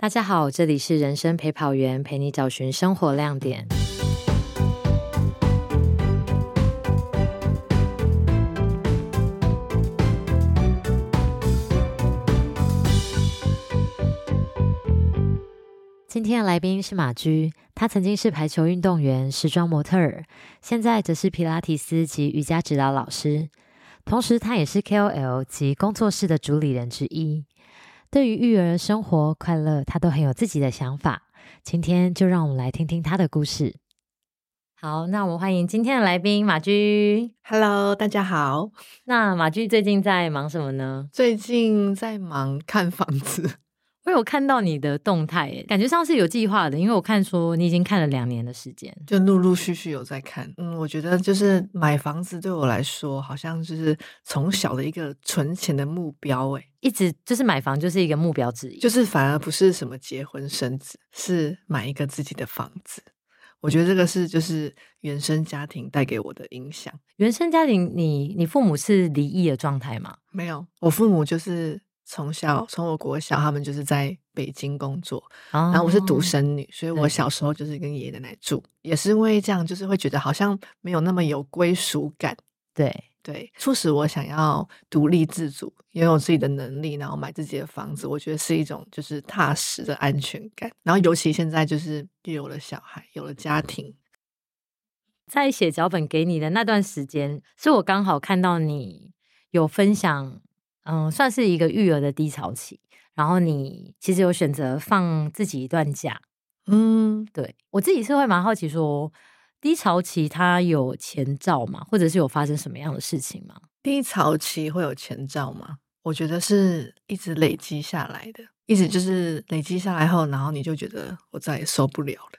大家好，这里是人生陪跑员，陪你找寻生活亮点。今天的来宾是马驹，他曾经是排球运动员、时装模特儿，现在则是皮拉提斯及瑜伽指导老师，同时他也是 KOL 及工作室的主理人之一。对于育儿、生活、快乐，他都很有自己的想法。今天就让我们来听听他的故事。好，那我们欢迎今天的来宾马驹。Hello，大家好。那马驹最近在忙什么呢？最近在忙看房子，我有看到你的动态耶，感觉上是有计划的，因为我看说你已经看了两年的时间。就陆陆续续有在看。嗯，我觉得就是买房子对我来说，好像就是从小的一个存钱的目标。诶，一直就是买房就是一个目标之一，就是反而不是什么结婚生子，是买一个自己的房子。我觉得这个是就是原生家庭带给我的影响。原生家庭你，你父母是离异的状态吗？没有，我父母就是从小从我国小，他们就是在北京工作，然然后我是独生女，所以我小时候就是跟爷爷奶奶住，也是因为这样，就是会觉得好像没有那么有归属感。对，对，促使我想要独立自主，拥有自己的能力，然后买自己的房子。我觉得是一种就是踏实的安全感。然后尤其现在就是又有了小孩，有了家庭，在写脚本给你的那段时间，是我刚好看到你有分享，嗯，算是一个育儿的低潮期，然后你其实有选择放自己一段假。嗯，对我自己是会蛮好奇说，低潮期它有前兆吗？或者是有发生什么样的事情吗？低潮期会有前兆吗？我觉得是一直累积下来的，一直就是累积下来后，然后你就觉得我再也受不了了，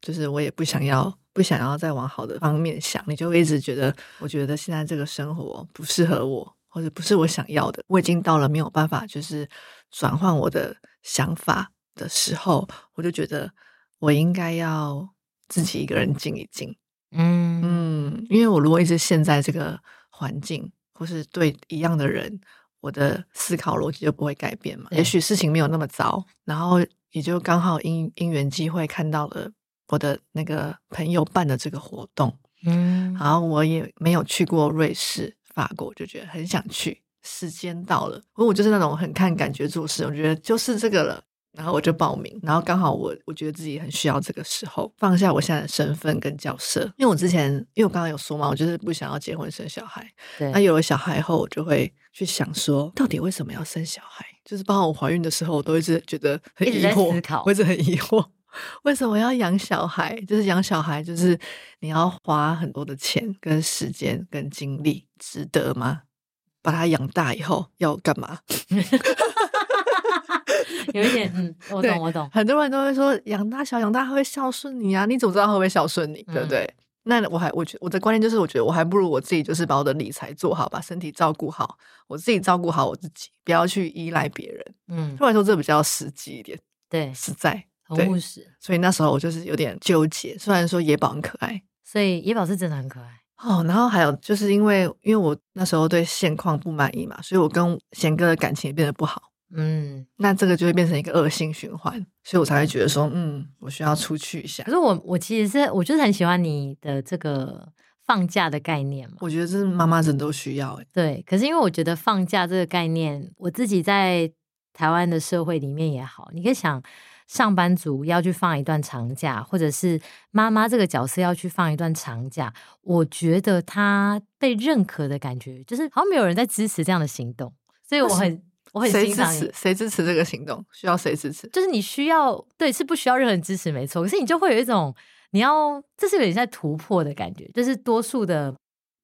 就是我也不想要，不想要再往好的方面想，你就会一直觉得，我觉得现在这个生活不适合我，或者不是我想要的，我已经到了没有办法就是转换我的想法的时候，我就觉得我应该要自己一个人静一静，嗯。嗯，因为我如果一直陷在这个环境，或是对一样的人，我的思考逻辑就不会改变嘛。也许事情没有那么糟，然后也就刚好因因缘机会看到了我的那个朋友办的这个活动，嗯，然后我也没有去过瑞士、法国，我就觉得很想去。时间到了，因为我就是那种很看感觉做事，我觉得就是这个了。然后我就报名，然后刚好我我觉得自己很需要这个时候放下我现在的身份跟角色，因为我之前因为我刚刚有说嘛，我就是不想要结婚生小孩。对那有了小孩后，我就会去想说，到底为什么要生小孩？就是包括我怀孕的时候，我都一直觉得很疑惑，我一直很疑惑，为什么要养小孩？就是养小孩，就是你要花很多的钱、跟时间、跟精力，值得吗？把他养大以后要干嘛？有一点，嗯，我懂，我懂，很多人都会说养大小养大他会孝顺你啊，你怎么知道他会不会孝顺你？对不对？那我还我觉我的观念就是，我觉得我还不如我自己，就是把我的理财做好，把身体照顾好，我自己照顾好我自己，不要去依赖别人。嗯对，我来说，这比较实际一点，对，实在。对很务实。所以那时候我就是有点纠结，虽然说野宝很可爱所以野宝是真的很可爱。哦，然后还有就是因为因为我那时候对现况不满意嘛，所以我跟贤哥的感情也变得不好。嗯，那这个就会变成一个恶性循环，所以我才会觉得说，嗯，我需要出去一下可。是我我其实是我就是很喜欢你的这个放假的概念嘛。我觉得这是妈妈人都需要、欸，对，可是因为我觉得放假这个概念，我自己在台湾的社会里面也好，你可以想，上班族要去放一段长假，或者是妈妈这个角色要去放一段长假，我觉得他被认可的感觉，就是好像没有人在支持这样的行动，所以我很我很谁支欣赏你持？谁支持这个行动？需要谁支持？就是你需要对是不需要任何人支持，没错。可是你就会有一种你要这是有点在突破的感觉，就是多数的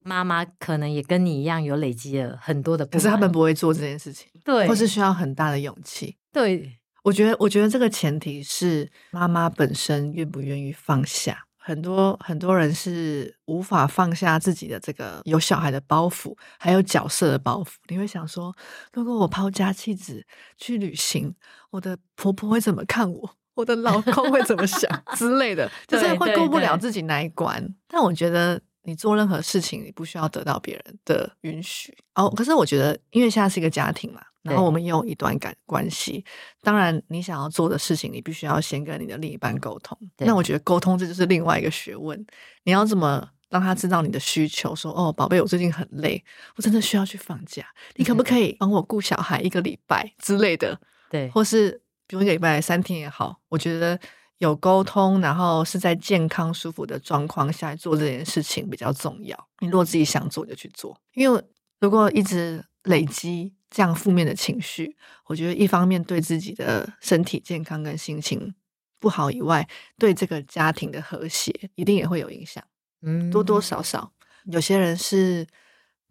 妈妈可能也跟你一样有累积了很多的，可是他们不会做这件事情，对，或是需要很大的勇气。对我觉得，我觉得这个前提是妈妈本身愿不愿意放下。很多很多人是无法放下自己的这个有小孩的包袱，还有角色的包袱。你会想说，如果我抛家弃子去旅行，我的婆婆会怎么看我？我的老公会怎么想 之类的，就是会过不了自己那一关。但我觉得你做任何事情，你不需要得到别人的允许哦。可是我觉得，因为现在是一个家庭嘛，然后我们也有一段感关系。当然，你想要做的事情，你必须要先跟你的另一半沟通。那我觉得沟通这就是另外一个学问。你要怎么让他知道你的需求？说哦，宝贝，我最近很累，我真的需要去放假，你可不可以帮我顾小孩一个礼拜之类的？对，或是比如一个礼拜三天也好，我觉得有沟通，然后是在健康舒服的状况下做这件事情比较重要。你如果自己想做就去做，因为如果一直累积。这样负面的情绪，我觉得一方面对自己的身体健康跟心情不好以外，对这个家庭的和谐一定也会有影响。嗯，多多少少，有些人是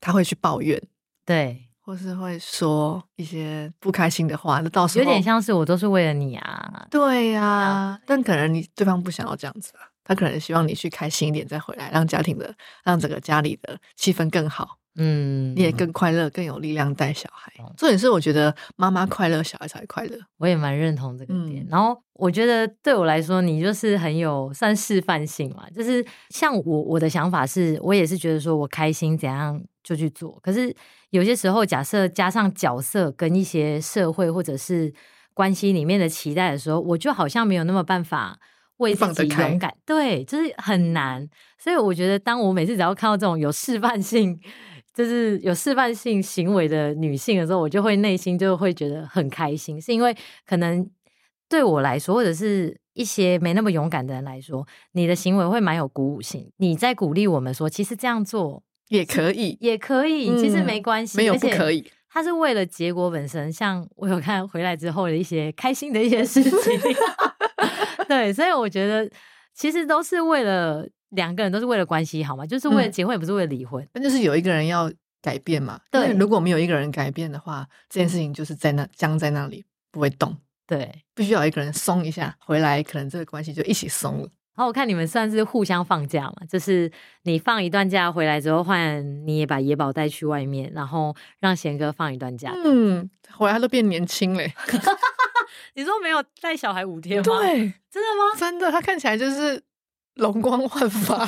他会去抱怨，对，或是会说一些不开心的话。那到时候有点像是我都是为了你啊，对呀。但可能你对方不想要这样子吧，他可能希望你去开心一点再回来，让家庭的让整个家里的气氛更好。嗯，你也更快乐，更有力量带小孩。重点是，我觉得妈妈快乐，小孩才快乐。我也蛮认同这个点。然后，我觉得对我来说，你就是很有算示范性嘛。就是像我，我的想法是，我也是觉得说我开心怎样就去做。可是有些时候，假设加上角色跟一些社会或者是关系里面的期待的时候，我就好像没有那么办法为自己勇敢。对，就是很难。所以我觉得，当我每次只要看到这种有示范性。就是有示范性行为的女性的时候，我就会内心就会觉得很开心，是因为可能对我来说，或者是一些没那么勇敢的人来说，你的行为会蛮有鼓舞性。你在鼓励我们说，其实这样做也可以，也可以，其实没关系，没有不可以。他是为了结果本身，像我有看回来之后的一些开心的一些事情，对，所以我觉得其实都是为了。两个人都是为了关系好吗？就是为了结婚，也不是为了离婚。那就是有一个人要改变嘛。对，如果没有一个人改变的话，这件事情就是在那僵在那里不会动。对，必须要一个人松一下，回来可能这个关系就一起松了。然后我看你们算是互相放假嘛，就是你放一段假回来之后，换你也把野宝带去外面，然后让贤哥放一段假。嗯，回来他都变年轻嘞。你说没有带小孩五天吗？对，真的吗？真的，他看起来就是。容光焕发，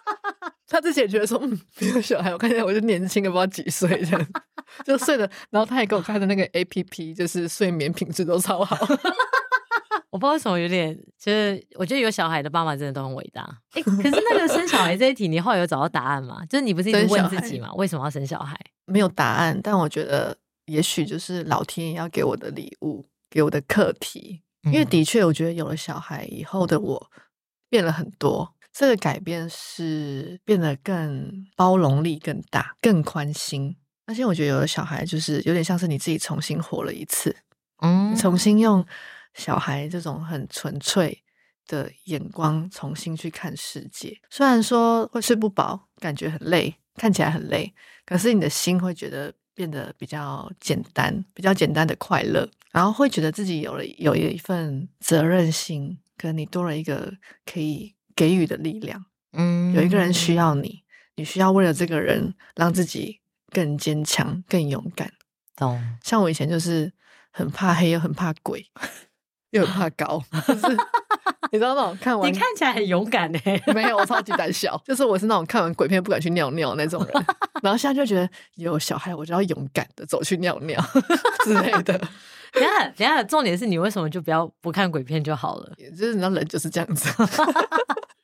他之前觉得说，嗯，没有小孩，我看起来我就年轻了，不知道几岁这样，就睡了。然后他也给我看的那个 A P P，就是睡眠品质都超好。我不知道为什么有点，就是我觉得有小孩的爸妈真的都很伟大。哎，可是那个生小孩这一题，你后来有找到答案吗？就是你不是一直问自己吗？为什么要生小孩？没有答案，但我觉得也许就是老天爷要给我的礼物，给我的课题。因为的确，我觉得有了小孩以后的我。变了很多，这个改变是变得更包容力更大、更宽心。而且我觉得有的小孩，就是有点像是你自己重新活了一次，嗯，重新用小孩这种很纯粹的眼光重新去看世界。虽然说会睡不饱，感觉很累，看起来很累，可是你的心会觉得变得比较简单，比较简单的快乐，然后会觉得自己有了有一份责任心。可能你多了一个可以给予的力量，嗯，有一个人需要你，你需要为了这个人让自己更坚强、更勇敢。懂？像我以前就是很怕黑，又很怕鬼，又很怕高，就是 你知道那种看完你看起来很勇敢哎，没有，我超级胆小，就是我是那种看完鬼片不敢去尿尿那种人。然后现在就觉得有小孩，我就要勇敢的走去尿尿之类的。等下，等下，重点是你为什么就不要不看鬼片就好了？就是你知道人就是这样子，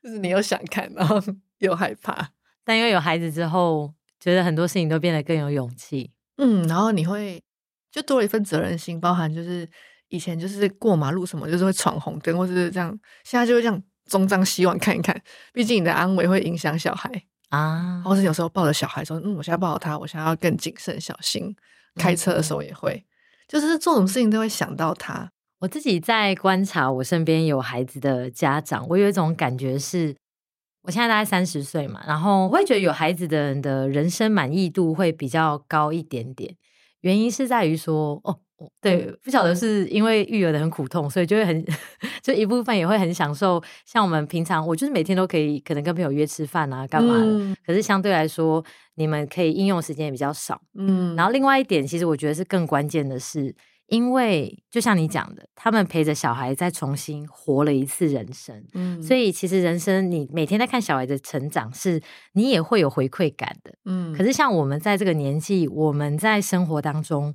就是你又想看，然后又害怕。但因为有孩子之后，觉得很多事情都变得更有勇气。嗯，然后你会就多了一份责任心，包含就是以前就是过马路什么，就是会闯红灯或者是这样，现在就会这样东张西望看一看。毕竟你的安危会影响小孩啊，或是有时候抱着小孩说：“嗯，我现在抱他，我想要更谨慎小心。”开车的时候也会。就是做什么事情都会想到他。我自己在观察我身边有孩子的家长，我有一种感觉是，我现在大概三十岁嘛，然后我会觉得有孩子的人的人生满意度会比较高一点点。原因是在于说，哦。对，不晓得是因为育儿的很苦痛，所以就会很，就一部分也会很享受。像我们平常，我就是每天都可以，可能跟朋友约吃饭啊，干嘛的。可是相对来说，你们可以应用时间也比较少。嗯，然后另外一点，其实我觉得是更关键的是，因为就像你讲的，他们陪着小孩再重新活了一次人生。嗯，所以其实人生你每天在看小孩的成长，是你也会有回馈感的。嗯，可是像我们在这个年纪，我们在生活当中。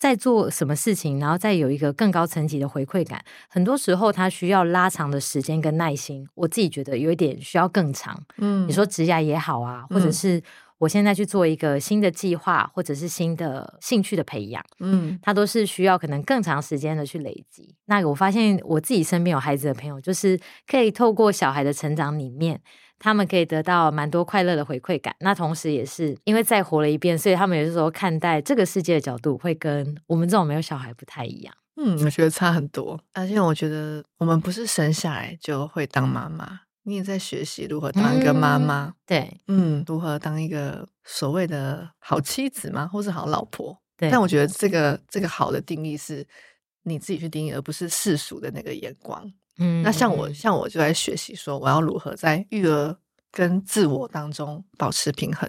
在做什么事情，然后再有一个更高层级的回馈感，很多时候它需要拉长的时间跟耐心。我自己觉得有一点需要更长。嗯你说职涯也好啊，或者嗯是我现在去做一个新的计划，或者是新的兴趣的培养，嗯它都是需要可能更长时间的去累积。那我发现我自己身边有孩子的朋友，就是可以透过小孩的成长里面，他们可以得到蛮多快乐的回馈感。那同时也是因为再活了一遍，所以他们有的时候看待这个世界的角度会跟我们这种没有小孩不太一样。嗯，我觉得差很多。而且我觉得我们不是生下来就会当妈妈，你也在学习如何当一个妈妈。对嗯，如何当一个所谓的好妻子吗，或是好老婆？对，但我觉得这个这个好的定义是你自己去定义，而不是世俗的那个眼光。嗯那像我，嗯像我就在学习说，我要如何在育儿跟自我当中保持平衡。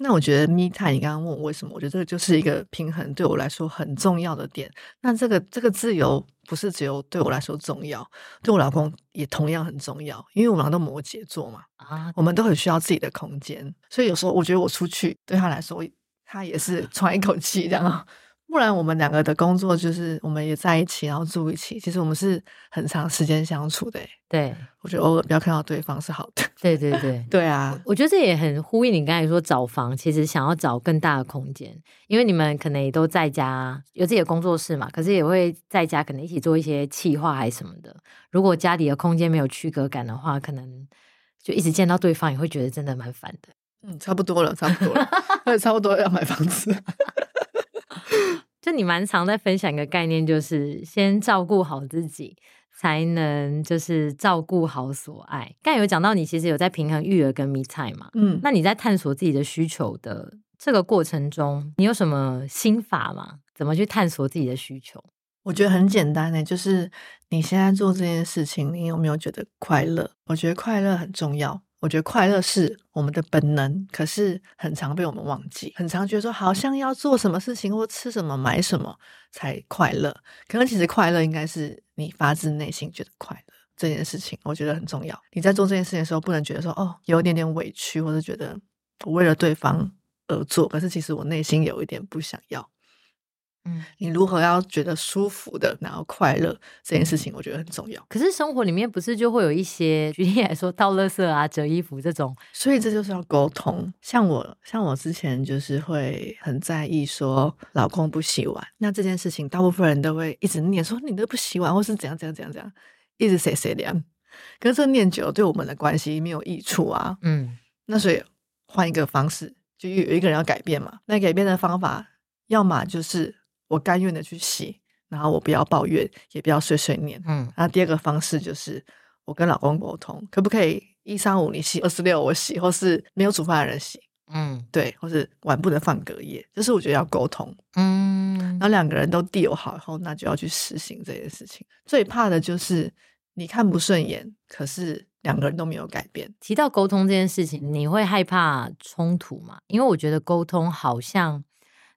那我觉得 me time，你刚刚问我为什么，我觉得这个就是一个平衡对我来说很重要的点。那这个这个自由不是只有对我来说重要，对我老公也同样很重要，因为我们俩都摩羯座嘛，啊，我们都很需要自己的空间，所以有时候我觉得我出去对他来说，他也是喘一口气这样。不然我们两个的工作就是我们也在一起，然后住一起，其实我们是很长时间相处的欸。对我觉得偶尔不要看到对方是好的。对对对。对啊，我觉得这也很呼应你刚才说找房，其实想要找更大的空间，因为你们可能也都在家有自己的工作室嘛，可是也会在家可能一起做一些企划还是什么的。如果家里的空间没有区隔感的话，可能就一直见到对方也会觉得真的蛮烦的。嗯，差不多了，差不多了，差不多要买房子。就你蛮常在分享一个概念，就是先照顾好自己，才能就是照顾好所爱。刚有讲到你其实有在平衡育儿跟 me time 嘛，嗯，那你在探索自己的需求的这个过程中，你有什么心法吗？怎么去探索自己的需求？我觉得很简单呢，就是你现在做这件事情，你有没有觉得快乐？我觉得快乐很重要。我觉得快乐是我们的本能，可是很常被我们忘记，很常觉得说好像要做什么事情或吃什么、买什么才快乐。可能其实快乐应该是你发自内心觉得快乐这件事情，我觉得很重要。你在做这件事情的时候，不能觉得说哦有一点点委屈，或者觉得我为了对方而做，可是其实我内心有一点不想要。嗯，你如何要觉得舒服的，然后快乐这件事情，我觉得很重要。可是生活里面不是就会有一些，举例来说，倒垃圾啊、折衣服这种，所以这就是要沟通。像我，像我之前就是会很在意说老公不洗碗，那这件事情大部分人都会一直念说你都不洗碗，或是怎样怎样怎样怎样，一直谁谁凉。可是这念久了对我们的关系没有益处啊。嗯那所以换一个方式，就有一个人要改变嘛。那改变的方法，要么就是我甘愿的去洗，然后我不要抱怨，也不要碎碎念。嗯那第二个方式就是我跟老公沟通，可不可以一三五你洗，二四六我洗，或是没有煮饭的人洗，嗯对，或是碗不能放隔夜，就是我觉得要沟通。嗯然后两个人都 deal 好以后，那就要去实行这件事情。最怕的就是你看不顺眼，可是两个人都没有改变。提到沟通这件事情，你会害怕冲突吗？因为我觉得沟通好像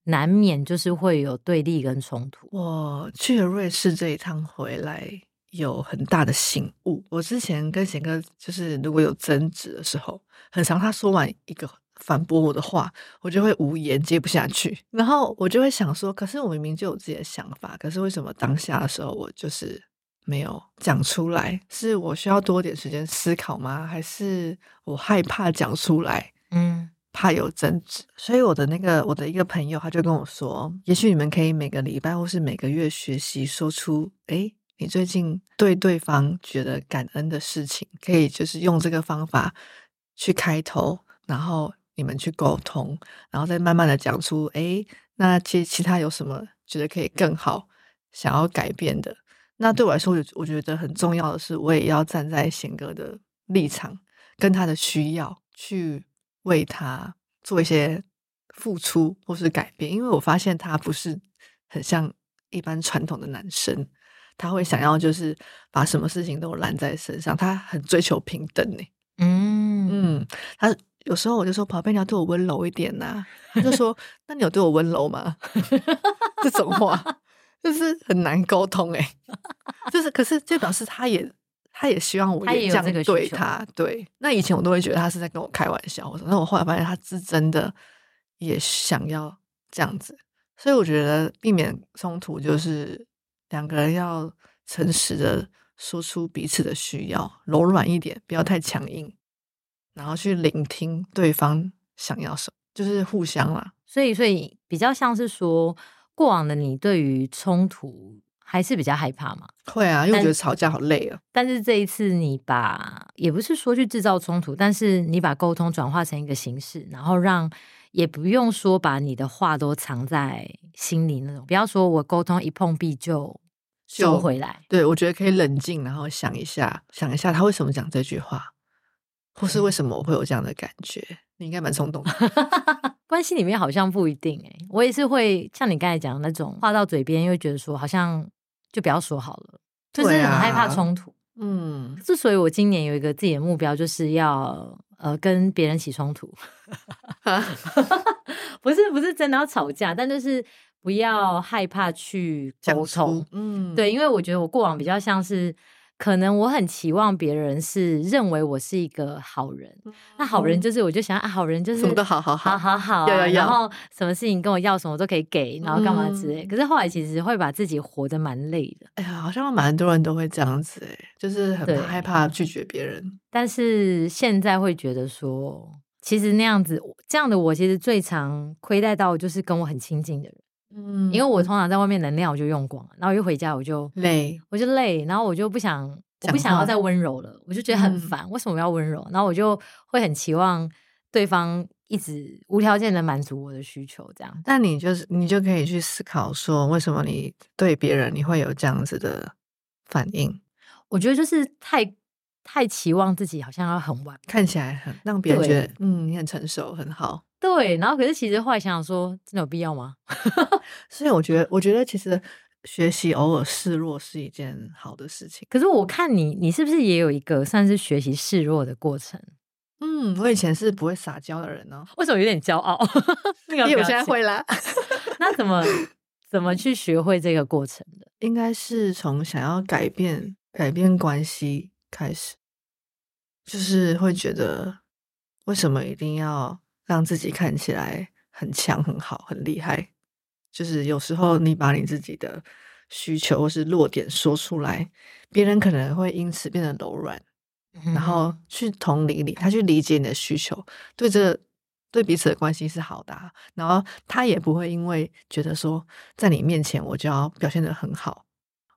难免就是会有对立跟冲突。我去了瑞士这一趟回来，有很大的醒悟。我之前跟贤哥就是如果有争执的时候，很常他说完一个反驳我的话，我就会无言接不下去，然后我就会想说，可是我明明就有自己的想法，可是为什么当下的时候我就是没有讲出来？是我需要多点时间思考吗？还是我害怕讲出来？嗯怕有争执，所以我的那个我的一个朋友他就跟我说，也许你们可以每个礼拜或是每个月学习说出，诶，你最近对对方觉得感恩的事情，可以就是用这个方法去开头，然后你们去沟通，然后再慢慢的讲出，诶，那其其他有什么觉得可以更好，想要改变的。那对我来说，我我觉得很重要的是，我也要站在贤哥的立场，跟他的需要去为他做一些付出或是改变，因为我发现他不是很像一般传统的男生，他会想要就是把什么事情都揽在身上，他很追求平等呢。嗯。嗯，他有时候我就说：“宝贝，你要对我温柔一点呐、他就说：“那你有对我温柔吗？”这种话 就是很难沟通哎、就是可是就表示他也他也希望我他也有这样对他，对。那以前我都会觉得他是在跟我开玩笑，我说，那我后来发现他是真的也想要这样子，所以我觉得避免冲突就是两个人要诚实的说出彼此的需要，柔软一点，不要太强硬，然后去聆听对方想要什么，就是互相啦。所以，所以比较像是说，过往的你对于冲突还是比较害怕嘛？会啊，因为觉得吵架好累啊。但是这一次你把也不是说去制造冲突，但是你把沟通转化成一个形式，然后让也不用说把你的话都藏在心里那种，不要说我沟通一碰壁就收回来。对，我觉得可以冷静，然后想一下，想一下他为什么讲这句话，或是为什么我会有这样的感觉。你应该蛮冲动的，关系里面好像不一定哎、我也是会像你刚才讲的那种话到嘴边，又觉得说好像就不要说好了，就是很害怕啊冲突。嗯，之所以我今年有一个自己的目标，就是要呃跟别人起冲突 不是不是真的要吵架，但就是不要害怕去讲沟通。，嗯，对，因为我觉得我过往比较像是，可能我很期望别人是认为我是一个好人，那好人就是我就想啊，好人就是嗯什么都好好好好好好啊，要要要然后什么事情跟我要什么我都可以给，然后干嘛之类。嗯可是后来其实会把自己活得蛮累的。哎呀，好像蛮多人都会这样子，哎，就是很害怕拒绝别人。但是现在会觉得说，其实那样子这样的我，其实最常亏待到就是跟我很亲近的人，嗯因为我通常在外面能量我就用光了，然后一回家我就累，我就累，然后我就不想我不想要再温柔了，我就觉得很嗯烦，为什么要温柔？然后我就会很期望对方一直无条件的满足我的需求，这样。那你就是你就可以去思考说，为什么你对别人你会有这样子的反应？我觉得就是太太期望自己好像要很完美看起来很让别人觉得，嗯，你很成熟，很好。对，然后可是其实后来想想说，真的有必要吗？所以我觉得，我觉得其实学习偶尔示弱是一件好的事情。可是我看你，你是不是也有一个算是学习示弱的过程？嗯，我以前是不会撒娇的人哦，为什么有点骄傲？那个因为我现在会啦。那怎么怎么去学会这个过程的？应该是从想要改变改变关系开始，就是会觉得为什么一定要让自己看起来很强、很好、很厉害？就是有时候你把你自己的需求或是弱点说出来，别人可能会因此变得柔软，然后去同理你，他去理解你的需求，对这个对彼此的关系是好的、啊，然后他也不会因为觉得说在你面前我就要表现的很好。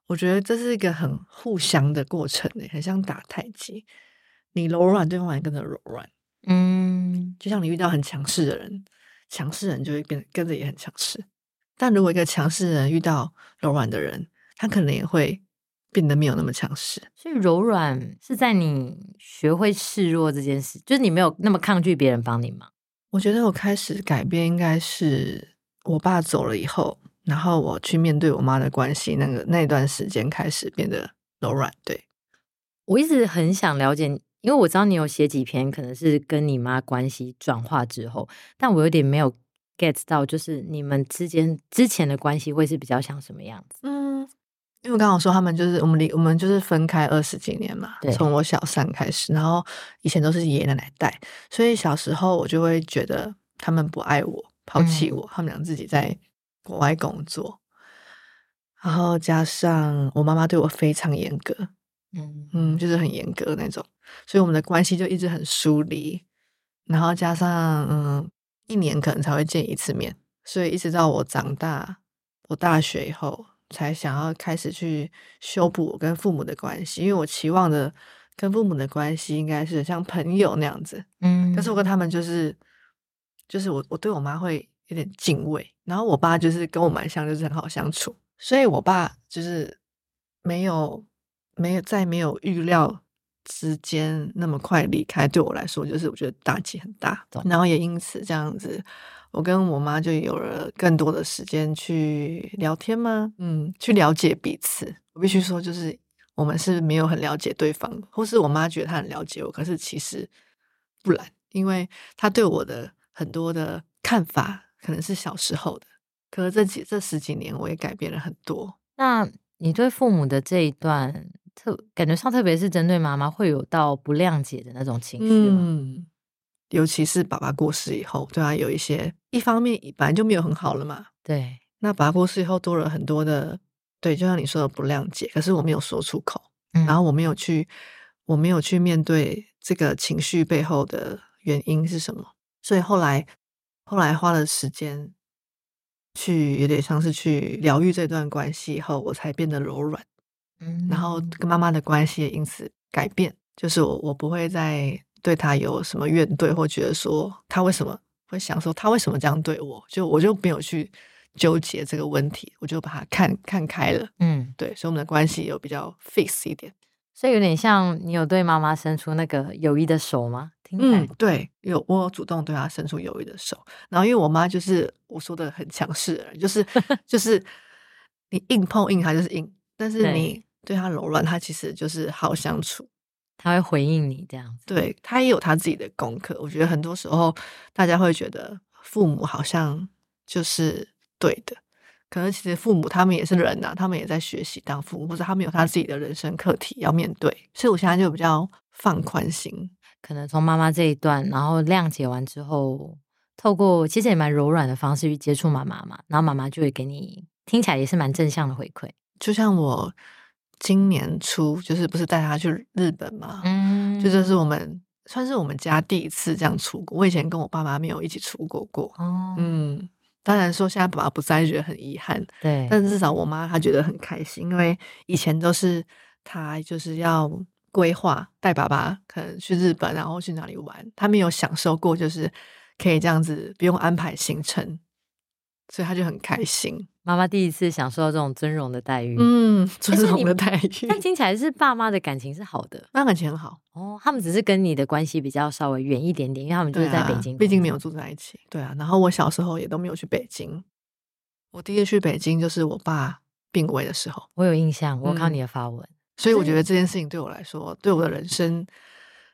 我觉得这是一个很互相的过程诶，很像打太极，你柔软，对方也跟着柔软。嗯，就像你遇到很强势的人，强势人就会变跟着也很强势。但如果一个强势人遇到柔软的人，他可能也会变得没有那么强势。所以柔软是在你学会示弱这件事，就是你没有那么抗拒别人帮你忙。我觉得我开始改变应该是我爸走了以后，然后我去面对我妈的关系，那个那段时间开始变得柔软。对，我一直很想了解，因为我知道你有写几篇，可能是跟你妈关系转化之后，但我有点没有 get 到，就是你们之间之前的关系会是比较像什么样子？嗯，因为我刚好说他们就是我们离我们就是分开二十几年嘛对，从我小三开始，然后以前都是爷爷奶奶带，所以小时候我就会觉得他们不爱我，抛弃我，他们俩自己在国外工作，然后加上我妈妈对我非常严格，嗯嗯，就是很严格那种，所以我们的关系就一直很疏离。然后加上嗯，一年可能才会见一次面，所以一直到我长大，我大学以后才想要开始去修补我跟父母的关系，因为我期望的跟父母的关系应该是像朋友那样子，嗯但是我跟他们就是就是我我对我妈会有点敬畏，然后我爸就是跟我蛮像，就是很好相处，所以我爸就是没有没有在没有预料之间那么快离开，对我来说就是我觉得打击很大，然后也因此这样子。我跟我妈就有了更多的时间去聊天吗？嗯，去了解彼此。我必须说，就是我们是没有很了解对方，或是我妈觉得她很了解我，可是其实不然，因为她对我的很多的看法可能是小时候的，可是这几这十几年我也改变了很多。那你对父母的这一段特感觉上，特别是针对妈妈，会有到不谅解的那种情绪吗？嗯，尤其是爸爸过世以后，对啊有一些一方面本来就没有很好了嘛，对，那爸爸过世以后多了很多的，对，就像你说的不谅解，可是我没有说出口，嗯然后我没有去，我没有去面对这个情绪背后的原因是什么，所以后来后来花了时间去，有点像是去疗愈这段关系以后，我才变得柔软，嗯然后跟妈妈的关系也因此改变，就是我我不会再对她有什么怨怼，或觉得说她为什么会想说她为什么这样对我，就我就没有去纠结这个问题，我就把它看看开了。嗯，对，所以我们的关系有比较 fix 一点。所以有点像你有对妈妈伸出那个友谊的手吗？听起来嗯，对，有我有主动对她伸出友谊的手，然后因为我妈就是我说的很强势的人，就是就是你硬碰硬，她就是硬，但是你对他柔软，他其实就是好相处。他会回应你这样子。对他也有他自己的功课。我觉得很多时候大家会觉得父母好像就是对的，可能其实父母他们也是人呐、他们也在学习当父母，或者他们有他自己的人生课题要面对。所以我现在就比较放宽心。可能从妈妈这一段，然后谅解完之后，透过其实也蛮柔软的方式去接触妈妈嘛，然后妈妈就会给你听起来也是蛮正向的回馈。就像我今年初就是不是带他去日本嘛，嗯就这是我们算是我们家第一次这样出国。我以前跟我爸妈没有一起出国过，哦，嗯，当然说现在爸爸不在，觉得很遗憾，对，但是至少我妈她觉得很开心，因为以前都是她就是要规划带爸爸可能去日本，然后去哪里玩，她没有享受过就是可以这样子不用安排行程，所以她就很开心。妈妈第一次享受到这种尊荣的待遇。嗯，尊荣的待遇，但听起来是爸妈的感情是好的那感情很好。哦，他们只是跟你的关系比较稍微远一点点，因为他们就是在北京，毕竟没有住在一起。对啊，然后我小时候也都没有去北京。我第一次去北京就是我爸病危的时候，我有印象，我有看到嗯你的发文，所以我觉得这件事情对我来说，对我的人生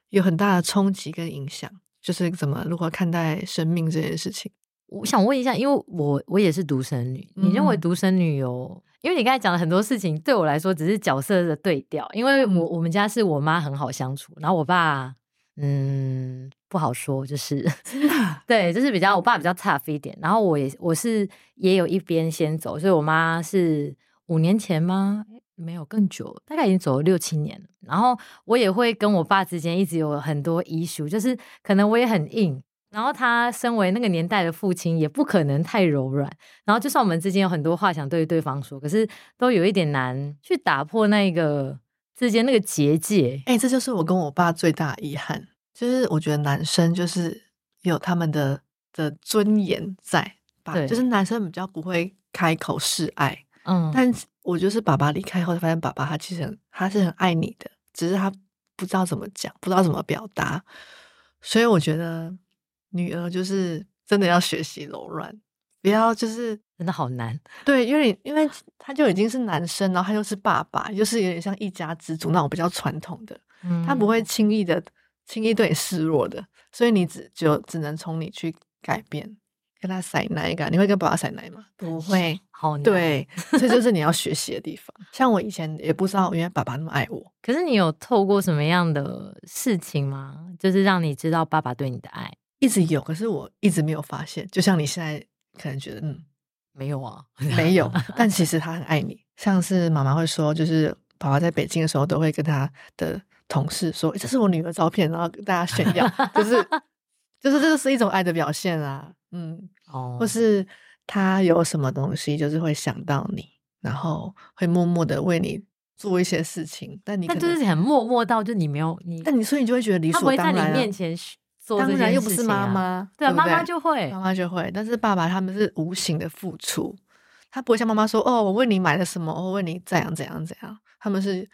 有很大的冲击跟影响，就是怎么如何看待生命这件事情。我想问一下，因为我我也是独生女，你认为嗯独生女有？因为你刚才讲的很多事情，对我来说只是角色的对调。因为我、嗯我们家是我妈很好相处，然后我爸嗯不好说，就是 真的啊，对，就是比较我爸比较 tough 一点，然后我也我是也有一边先走，所以我妈是五年前吗？没有更久，大概已经走了六七年了。然后我也会跟我爸之间一直有很多 issue，就是可能我也很硬，然后他身为那个年代的父亲，也不可能太柔软。然后就算我们之间有很多话想对对方说，可是都有一点难去打破那个之间那个结界。哎、这就是我跟我爸最大的遗憾，就是我觉得男生就是有他们的的尊严在吧，对就是男生比较不会开口示爱，嗯，但我就是爸爸离开后，发现爸爸他其实很他是很爱你的，只是他不知道怎么讲，不知道怎么表达，所以我觉得女儿就是真的要学习柔软，不要就是真的好难。对，因为因为他就已经是男生，然后他又是爸爸，就是有点像一家之主那种比较传统的，嗯他不会轻易的轻易对你示弱的，所以你只就只能从你去改变，跟他塞奶感，你会跟爸爸塞奶吗？不会。好难。对，这就是你要学习的地方。像我以前也不知道，原来爸爸那么爱我。可是你有透过什么样的事情吗？就是让你知道爸爸对你的爱？一直有，可是我一直没有发现。就像你现在可能觉得，嗯，没有啊，没有，但其实他很爱你。像是妈妈会说，就是爸爸在北京的时候，都会跟他的同事说：“这是我女儿照片，然后跟大家炫耀。”就是就是这个是一种爱的表现啊。嗯，哦，或是他有什么东西，就是会想到你，然后会默默的为你做一些事情，但你可能就是很默默到就你没有你，但你所以你就会觉得理他不会在你所当当件然又不是妈妈，对啊，不妈妈就会妈妈就会，但是爸爸他们是无形的付出，他不会像妈妈说哦，我为你买了什么，我为你怎样怎样怎样，他们是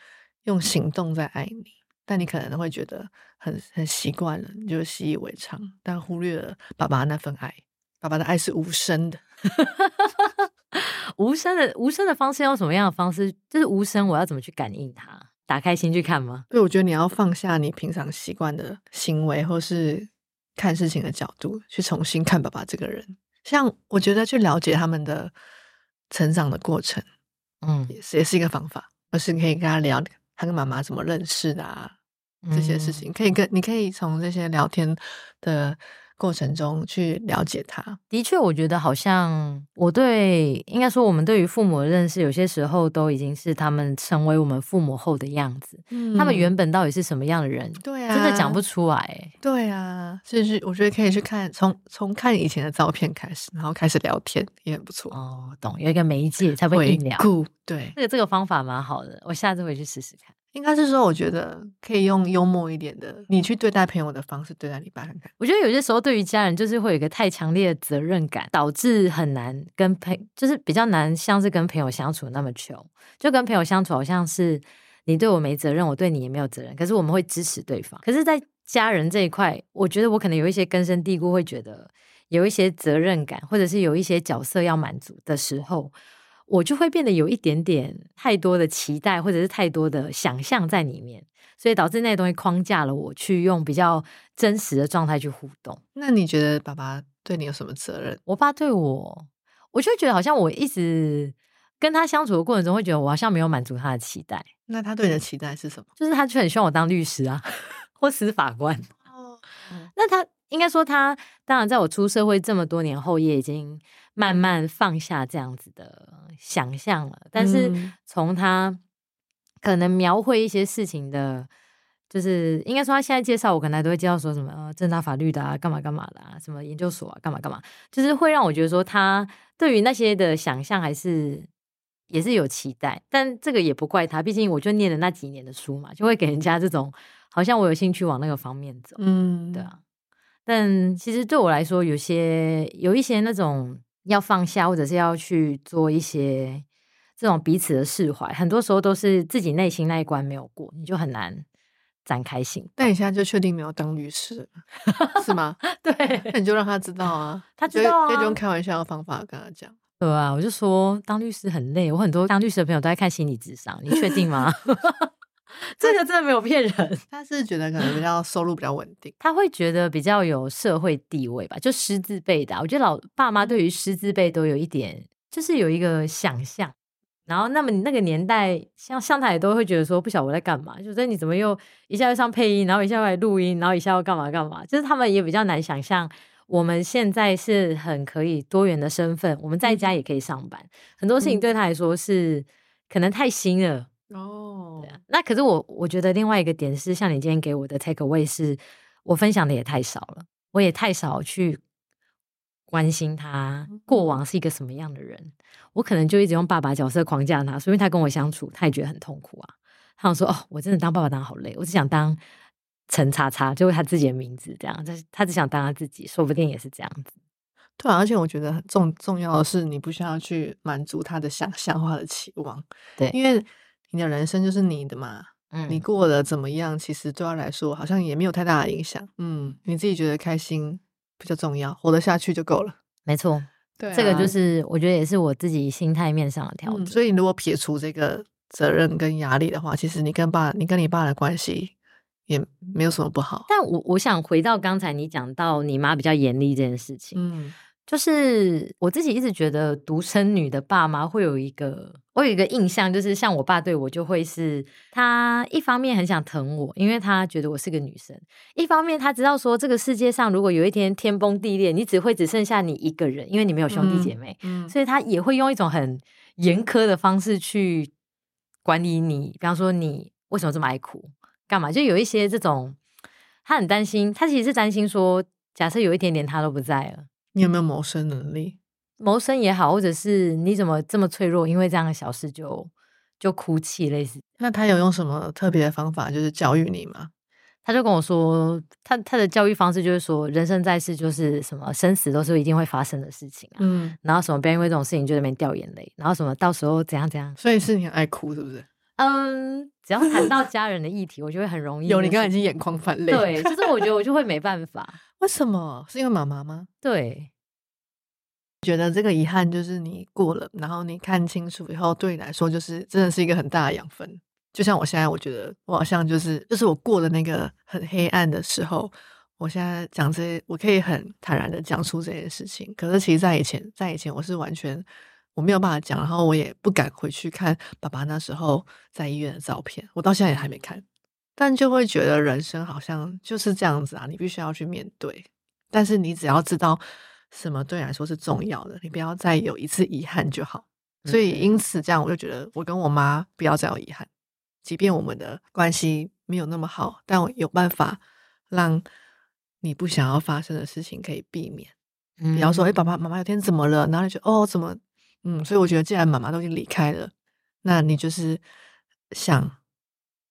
用行动在爱你，但你可能会觉得很很习惯了，你就习以为常，但忽略了爸爸那份爱，爸爸的爱是无声的。无声的无声的方式用什么样的方式？就是无声，我要怎么去感应它？打开心去看吗？所以我觉得你要放下你平常习惯的行为，或是看事情的角度，去重新看爸爸这个人。像我觉得去了解他们的成长的过程，嗯，也是也是一个方法，而是可以跟他聊他跟妈妈怎么认识的啊，这些事嗯情，可以跟你可以从这些聊天的过程中去了解他。的确，我觉得好像我对应该说，我们对于父母的认识，有些时候都已经是他们成为我们父母后的样子。他们原本到底是什么样的人？对啊，真的讲不出来。对啊，就是我觉得可以去看，从从看以前的照片开始，然后开始聊天也很不错。哦，懂，有一个媒介才会聊。对，这个这个方法蛮好的，我下次回去试试看。应该是说，我觉得可以用幽默一点的，你去对待朋友的方式对待你爸看看。我觉得有些时候对于家人，就是会有一个太强烈的责任感，导致很难跟朋，就是比较难像是跟朋友相处那么穷。就跟朋友相处，好像是你对我没责任，我对你也没有责任，可是我们会支持对方。可是，在家人这一块，我觉得我可能有一些根深蒂固，会觉得有一些责任感，或者是有一些角色要满足的时候。我就会变得有一点点太多的期待，或者是太多的想象在里面，所以导致那些东西框架了我去用比较真实的状态去互动。那你觉得爸爸对你有什么责任？我爸对我，我就觉得好像我一直跟他相处的过程中，会觉得我好像没有满足他的期待。那他对你的期待是什么？就是他就很希望我当律师啊，或司法官。哦，那他应该说他当然在我出社会这么多年后，也已经。慢慢放下这样子的想象了，但是从他可能描绘一些事情的，就是应该说他现在介绍我，可能都会介绍说什么呃正大法律的啊，干嘛干嘛的啊，什么研究所啊，干嘛干嘛，就是会让我觉得说他对于那些的想象还是也是有期待，但这个也不怪他，毕竟我就念了那几年的书嘛，就会给人家这种好像我有兴趣往那个方面走，嗯，对啊，但其实对我来说，有些有一些那种。要放下，或者是要去做一些这种彼此的释怀，很多时候都是自己内心那一关没有过，你就很难展开心。但你现在就确定没有当律师是吗？对，那你就让他知道啊，他知道啊，就用开玩笑的方法跟他讲。对啊，我就说当律师很累，我很多当律师的朋友都在看心理智商，你确定吗？这个真的没有骗人，他是觉得可能比较收入比较稳定，他会觉得比较有社会地位吧，就师资辈的。我觉得老爸妈对于师资辈都有一点，就是有一个想象。然后，那么你那个年代，像像他也都会觉得说，不晓得我在干嘛，就是你怎么又一下又上配音，然后一下又来录音，然后一下又干嘛干嘛，就是他们也比较难想象，我们现在是很可以多元的身份，我们在家也可以上班，很多事情对他来说是可能太新了。哦，对啊，那可是我我觉得另外一个点是，像你今天给我的 take away 是，我分享的也太少了，我也太少去关心他过往是一个什么样的人，我可能就一直用爸爸角色框架他，所以他跟我相处，他也觉得很痛苦啊。他想说，哦，我真的当爸爸当好累，我只想当陈叉叉，就是他自己的名字这样，他他只想当他自己，说不定也是这样子。对，而且我觉得很重重要的是，你不需要去满足他的想象化的期望，对，因为。你的人生就是你的嘛，嗯，你过得怎么样，其实对他来说好像也没有太大的影响，嗯，你自己觉得开心比较重要，活得下去就够了。没错，对，这个就是我觉得也是我自己心态面上的调整。所以如果撇除这个责任跟压力的话，其实你跟爸，你跟你爸的关系也没有什么不好。但我我想回到刚才你讲到你妈比较严厉这件事情，嗯。就是我自己一直觉得独生女的爸妈会有一个，我有一个印象，就是像我爸对我就会是，他一方面很想疼我，因为他觉得我是个女生；一方面他知道说这个世界上如果有一天天崩地裂，你只会只剩下你一个人，因为你没有兄弟姐妹，所以他也会用一种很严苛的方式去管理你。比方说你为什么这么爱哭，干嘛？就有一些这种，他很担心，他其实是担心说，假设有一天连他都不在了。你有没有谋生能力？谋生也好，或者是你怎么这么脆弱？因为这样的小事就就哭泣，类似。那他有用什么特别的方法，就是教育你吗？他就跟我说，他他的教育方式就是说，人生在世就是什么生死都是一定会发生的事情啊。嗯。然后什么不要因为这种事情就在那边掉眼泪，然后什么到时候怎样怎样。所以是你很爱哭，是不是？嗯，只要谈到家人的议题，我就会很容易。有你刚才已经眼眶泛泪。对，就是我觉得我就会没办法。为什么？是因为妈妈吗？对，觉得这个遗憾就是你过了，然后你看清楚以后，对你来说就是真的是一个很大的养分。就像我现在，我觉得我好像就是就是我过了那个很黑暗的时候，我现在讲这些，我可以很坦然的讲出这件事情。可是其实，在以前，在以前我是完全我没有办法讲，然后我也不敢回去看爸爸那时候在医院的照片，我到现在也还没看。但就会觉得人生好像就是这样子啊，你必须要去面对。但是你只要知道什么对你来说是重要的，你不要再有一次遗憾就好。所以因此这样，我就觉得我跟我妈不要再有遗憾，即便我们的关系没有那么好，但我有办法让你不想要发生的事情可以避免。比方说，哎，爸爸妈妈有天怎么了？然后你就哦，怎么？嗯，所以我觉得，既然妈妈都已经离开了，那你就是想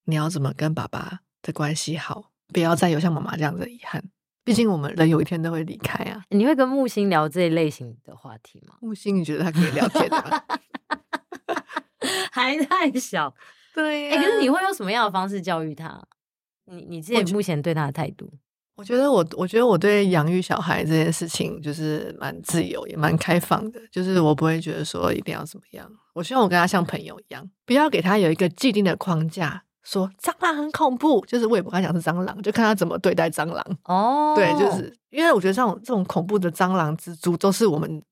你要怎么跟爸爸的关系好，不要再有像妈妈这样的遗憾。毕竟我们人有一天都会离开啊。你会跟木星聊这一类型的话题吗？木星，你觉得他可以了解吗？还太小，对。哎，可是你会用什么样的方式教育他？你你自己目前对他的态度？我觉得我，我觉得我对养育小孩这件事情就是蛮自由，也蛮开放的。就是我不会觉得说一定要怎么样。我希望我跟他像朋友一样，不要给他有一个既定的框架，说蟑螂很恐怖。就是我也不敢讲是蟑螂，就看他怎么对待蟑螂。哦，对，就是因为我觉得这种这种恐怖的蟑螂、蜘蛛都是我们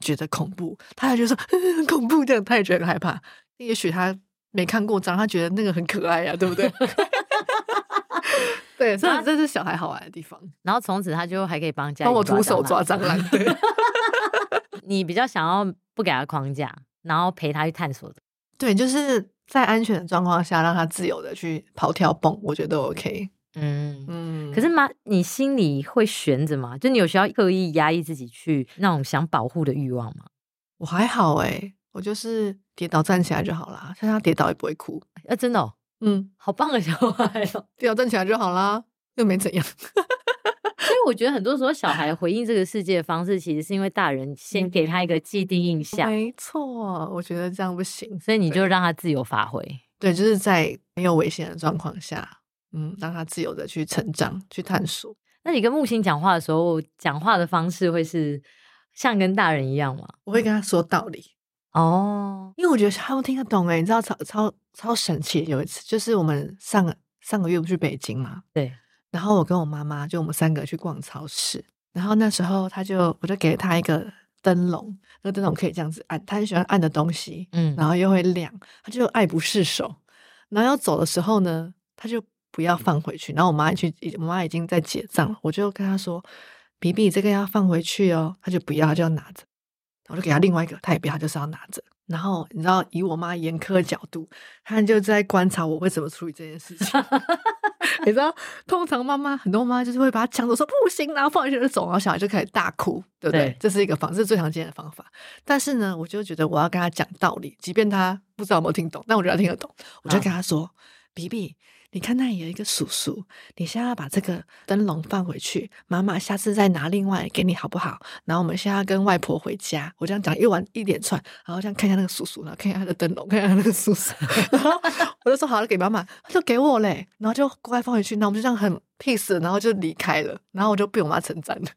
觉得恐怖，他也觉得说很恐怖，这样他也觉得很害怕。也许他没看过蟑螂，他觉得那个很可爱呀，对不对？对，所以这是小孩好玩的地方。然后从此他就还可以帮家帮我徒手抓蟑螂。对 你比较想要不给他框架，然后陪他去探索的。对，就是在安全的状况下，让他自由的去跑跳蹦，我觉得 OK。嗯嗯。可是妈，你心里会悬着吗？就你有需要刻意压抑自己去那种想保护的欲望吗？我还好哎，我就是跌倒站起来就好啦，像他跌倒也不会哭。啊，真的。嗯，好棒的小孩哦！跌倒，站起来就好啦，又没怎样。所以我觉得很多时候小孩回应这个世界的方式，其实是因为大人先给他一个既定印象。没错，我觉得这样不行，所以你就让他自由发挥。对，就是在没有危险的状况下，嗯，让他自由的去成长、去探索。那你跟木星讲话的时候，讲话的方式会是像跟大人一样吗？我会跟他说道理。哦，因为我觉得他都听得懂哎，你知道超超超神奇。有一次，就是我们上个上个月不去北京嘛，对。然后我跟我妈妈就我们三个去逛超市，然后那时候他就我就给了他一个灯笼，那个灯笼可以这样子按，他很喜欢按的东西，嗯，然后又会亮，他就爱不释手。然后要走的时候呢，他就不要放回去。然后我妈去，我妈已经在结账了，我就跟他说：“比比，这个要放回去哦。”他就不要，他就要拿着。我就给他另外一个，他也不要，就是要拿着。然后你知道，以我妈严苛的角度，他就在观察我会怎么处理这件事情。你知道，通常妈妈很多妈妈就是会把他抢走，说不行，然后放下去就走，然后小孩就开始大哭，对不对？这是一个方，这是最常见的方法。但是呢，我就觉得我要跟他讲道理，即便他不知道有没有听懂，但我觉得他听得懂。我就跟他说：“比比。”你看那里有一个叔叔，你现在把这个灯笼放回去，妈妈下次再拿另外给你好不好？然后我们现在要跟外婆回家，我这样讲一完一连串，然后这样看一下那个叔叔，然后看一下他的灯笼，看一下那个叔叔，然后我就说好了给妈妈，他就给我嘞，然后就乖乖放回去，那我们就这样很 peace，然后就离开了，然后我就被我妈称赞了，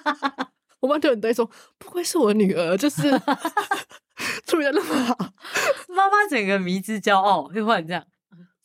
我妈就很呆说，不愧是我女儿，就是处理的那么好，妈妈整个迷之骄傲，就换这样。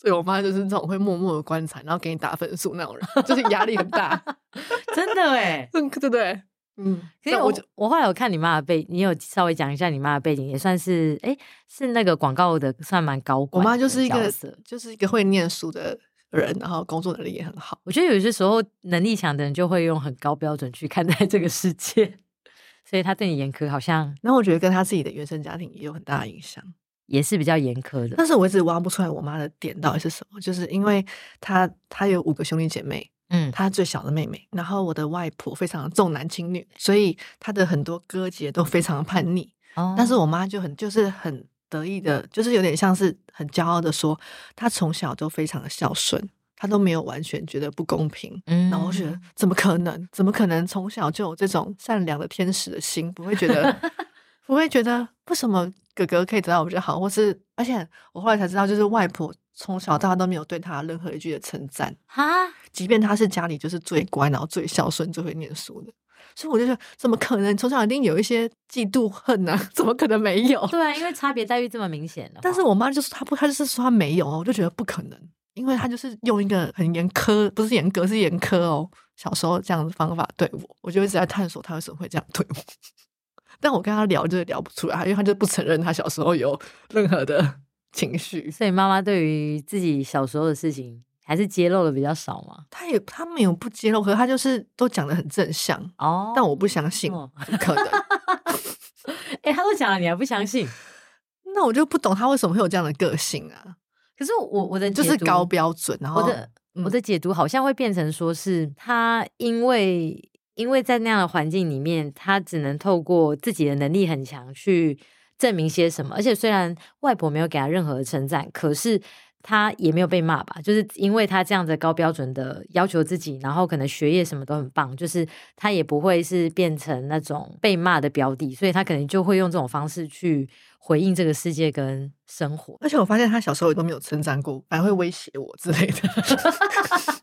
对我妈就是这种会默默的观察，然后给你打分数那种人，就是压力很大，真的哎，嗯，对对？嗯，所以我我后来有看你妈的背，你有稍微讲一下你妈的背景，也算是哎，是那个广告的，算蛮高。我妈就是一个就是一个会念书的人，然后工作能力也很好。我觉得有些时候能力强的人就会用很高标准去看待这个世界，所以他对你严苛，好像那我觉得跟他自己的原生家庭也有很大的影响。也是比较严苛的，但是我一直挖不出来我妈的点到底是什么。就是因为她她有五个兄弟姐妹，嗯，她最小的妹妹，然后我的外婆非常重男轻女，所以她的很多哥姐都非常的叛逆。哦，但是我妈就很就是很得意的，就是有点像是很骄傲的说，她从小都非常的孝顺，她都没有完全觉得不公平。嗯，然后我觉得怎么可能？怎么可能从小就有这种善良的天使的心？不会觉得？不会觉得为什么？哥哥可以得到我比较好，或是而且我后来才知道，就是外婆从小到大都没有对他任何一句的称赞哈，即便他是家里就是最乖，然后最孝顺、最会念书的，所以我就说怎么可能？从小一定有一些嫉妒恨呢？怎么可能没有？对啊，因为差别待遇这么明显了。但是我妈就是她不，她就是说她没有哦，我就觉得不可能，因为她就是用一个很严苛，不是严格是严苛哦，小时候这样的方法对我，我就一直在探索她为什么会这样对我。但我跟他聊就是聊不出来，因为他就不承认他小时候有任何的情绪。所以妈妈对于自己小时候的事情还是揭露的比较少嘛？他也他没有不揭露，可是他就是都讲的很正向，哦，但我不相信，哦不可能。哎、他都讲了，你还不相信？那我就不懂他为什么会有这样的个性啊，可是我我的就是高标准，然后我的嗯我的解读好像会变成说是他因为因为在那样的环境里面，他只能透过自己的能力很强去证明些什么，而且虽然外婆没有给他任何的称赞，可是。他也没有被骂吧，就是因为他这样子高标准的要求自己，然后可能学业什么都很棒，就是他也不会是变成那种被骂的标的，所以他可能就会用这种方式去回应这个世界跟生活。而且我发现他小时候都没有称赞过，反而会威胁我之类的。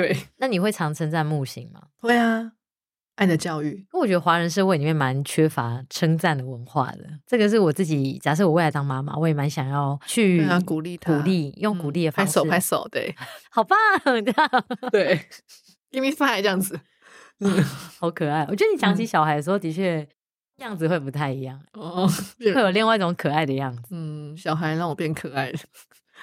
对，那你会常称赞木星吗？会啊，爱的教育，因为我觉得华人社会里面蛮缺乏称赞的文化的。这个是我自己，假设我未来当妈妈，我也蛮想要去啊，鼓励他，鼓励，用鼓励的方式，嗯拍手拍手，对 好棒，这样 对，give me five 这样子。嗯，好可爱。我觉得你讲起嗯小孩的时候，的确样子会不太一样，哦，会有另外一种可爱的样子，嗯，小孩让我变可爱了，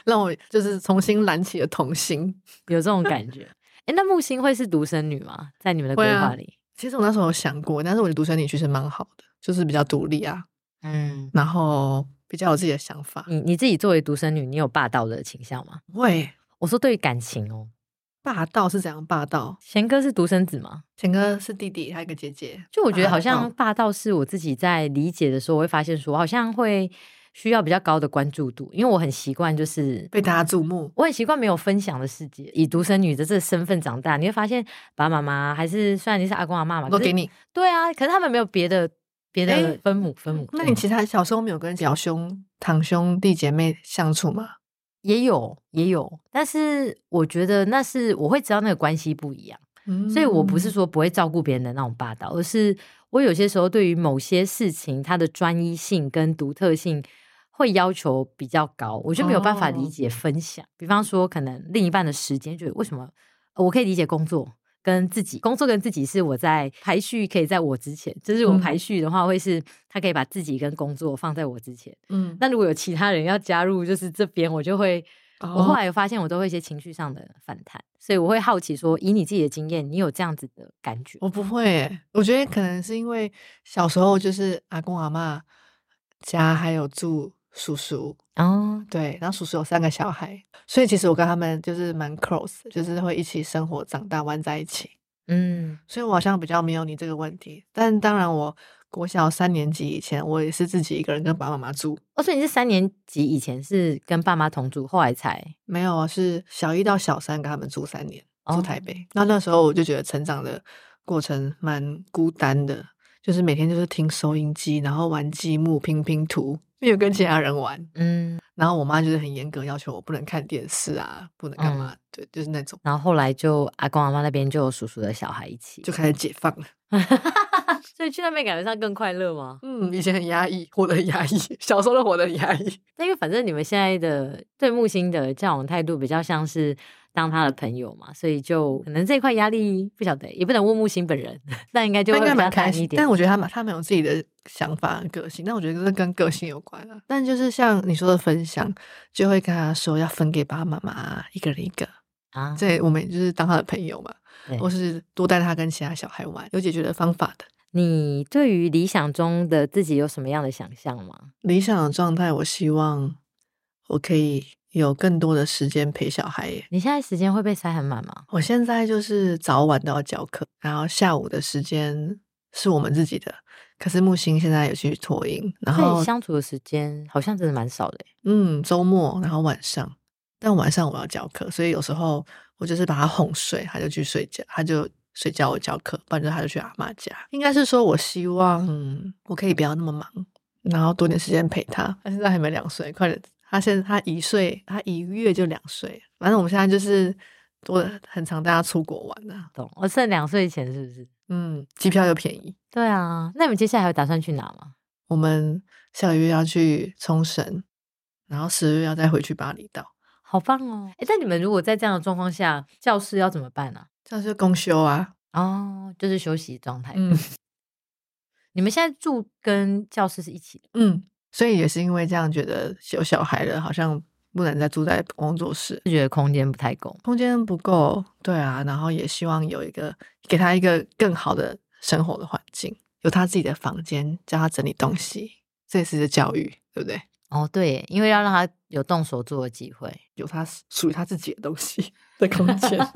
让我就是重新燃起了童心。有这种感觉。哎，那木星会是独生女吗？在你们的规划里？其实我那时候有想过，但是我的独生女其实蛮好的，就是比较独立啊，嗯，然后比较有自己的想法。你你自己作为独生女，你有霸道的倾向吗？会我说对于感情哦，霸道是怎样霸道？贤哥是独生子吗？贤哥是弟弟，还有一个姐姐。就我觉得好像霸道是我自己在理解的时候，我会发现说，好像会需要比较高的关注度，因为我很习惯就是被大家注目。我很习惯没有分享的世界，以独生女的这个身份长大，你会发现爸爸妈妈还是虽然你是阿公阿妈嘛，都给你，对啊，可是他们没有别的别的分母分母，那你其他小时候没有跟表兄、堂兄弟姐妹相处吗？也有也有，但是我觉得那是我会知道那个关系不一样。所以我不是嗯说不会照顾别人的那种霸道，而是我有些时候对于某些事情它的专一性跟独特性会要求比较高，我就没有办法理哦解分享。比方说，可能另一半的时间，就为什么呃我可以理解工作。跟自己工作跟自己是我在排序，可以在我之前，就是我嗯排序的话，会是他可以把自己跟工作放在我之前。嗯，那如果有其他人要加入，就是这边我就会我后哦来有发现，我都会一些情绪上的反弹，所以我会好奇说，以你自己的经验，你有这样子的感觉？我不会耶，我觉得可能是因为小时候就是阿公阿妈家还有住叔叔，哦，对，然后叔叔有三个小孩，所以其实我跟他们就是蛮 close，就是会一起生活、长大、玩在一起，嗯，所以我好像比较没有你这个问题。但当然，我国小三年级以前，我也是自己一个人跟爸爸妈妈住，哦，所以你是三年级以前是跟爸妈同住，后来才没有啊，是小一到小三跟他们住三年，哦住台北。那那时候我就觉得成长的过程蛮孤单的，就是每天就是听收音机，然后玩积木、拼拼图，没有跟其他人玩。嗯，然后我妈就是很严格要求我不能看电视啊，不能干嘛，对，就是那种然后后来就阿公阿妈那边就有叔叔的小孩一起，就开始解放了。所以去那边感觉上更快乐吗？嗯，以前很压抑，活得很压抑，小时候都活得很压抑。那因为反正你们现在的对木星的交往态度比较像是当他的朋友嘛，所以就可能这一块压力不晓得，也不能问木星本人，那应该就会蛮开心，一点。但我觉得他蛮他们有自己的想法、个性，但我觉得这跟个性有关啊。但就是像你说的分享，就会跟他说要分给爸爸妈妈一个人一个，啊，这我们就是当他的朋友嘛，或是多带他跟其他小孩玩，有解决的方法的。你对于理想中的自己有什么样的想象吗？理想的状态，我希望我可以有更多的时间陪小孩耶。你现在时间会被塞很满吗？我现在就是早晚都要教课，然后下午的时间是我们自己的。可是木星现在有去托婴，然后相处的时间好像真的蛮少的欸。嗯，周末然后晚上，但晚上我要教课，所以有时候我就是把他哄睡，他就去睡觉，他就睡觉，我教课，不然就他就去阿妈家。应该是说我希望、嗯我可以不要那么忙，然后多点时间陪他。他现在还没两岁，快点，他现在他一岁，他一个月就两岁。反正我们现在就是我很常带他出国玩啊，懂？我剩两岁前是不是？嗯，机票又便宜。对啊，那你们接下来还有打算去哪吗？我们下个月要去冲绳，然后十月要再回去巴厘岛。好棒哦！哎，但你们如果在这样的状况下，教室要怎么办呢、这样是公休啊，哦，就是休息状态。嗯 你们现在住跟教室是一起的，嗯，所以也是因为这样觉得有小孩了，好像不能再住在工作室，就觉得空间不太够。空间不够，对啊，然后也希望有一个给他一个更好的生活的环境，有他自己的房间，教他整理东西，这也是教育，对不对？哦，对，因为要让他有动手做的机会。有他属于他自己的东西的空间。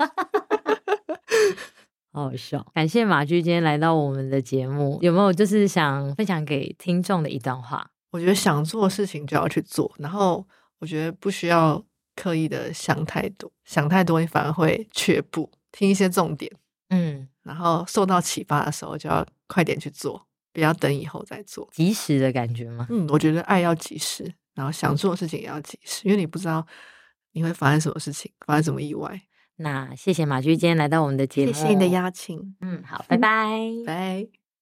好好笑！感谢马驹今天来到我们的节目，有没有就是想分享给听众的一段话？我觉得想做的事情就要去做，然后我觉得不需要刻意的想太多，想太多你反而会却步。听一些重点，嗯，然后受到启发的时候就要快点去做，不要等以后再做。及时的感觉吗？嗯，我觉得爱要及时，然后想做的事情也要及时，因为你不知道你会发生什么事情，发生什么意外。那谢谢马驹今天来到我们的节目，谢谢你的邀请，嗯，好，拜拜，拜。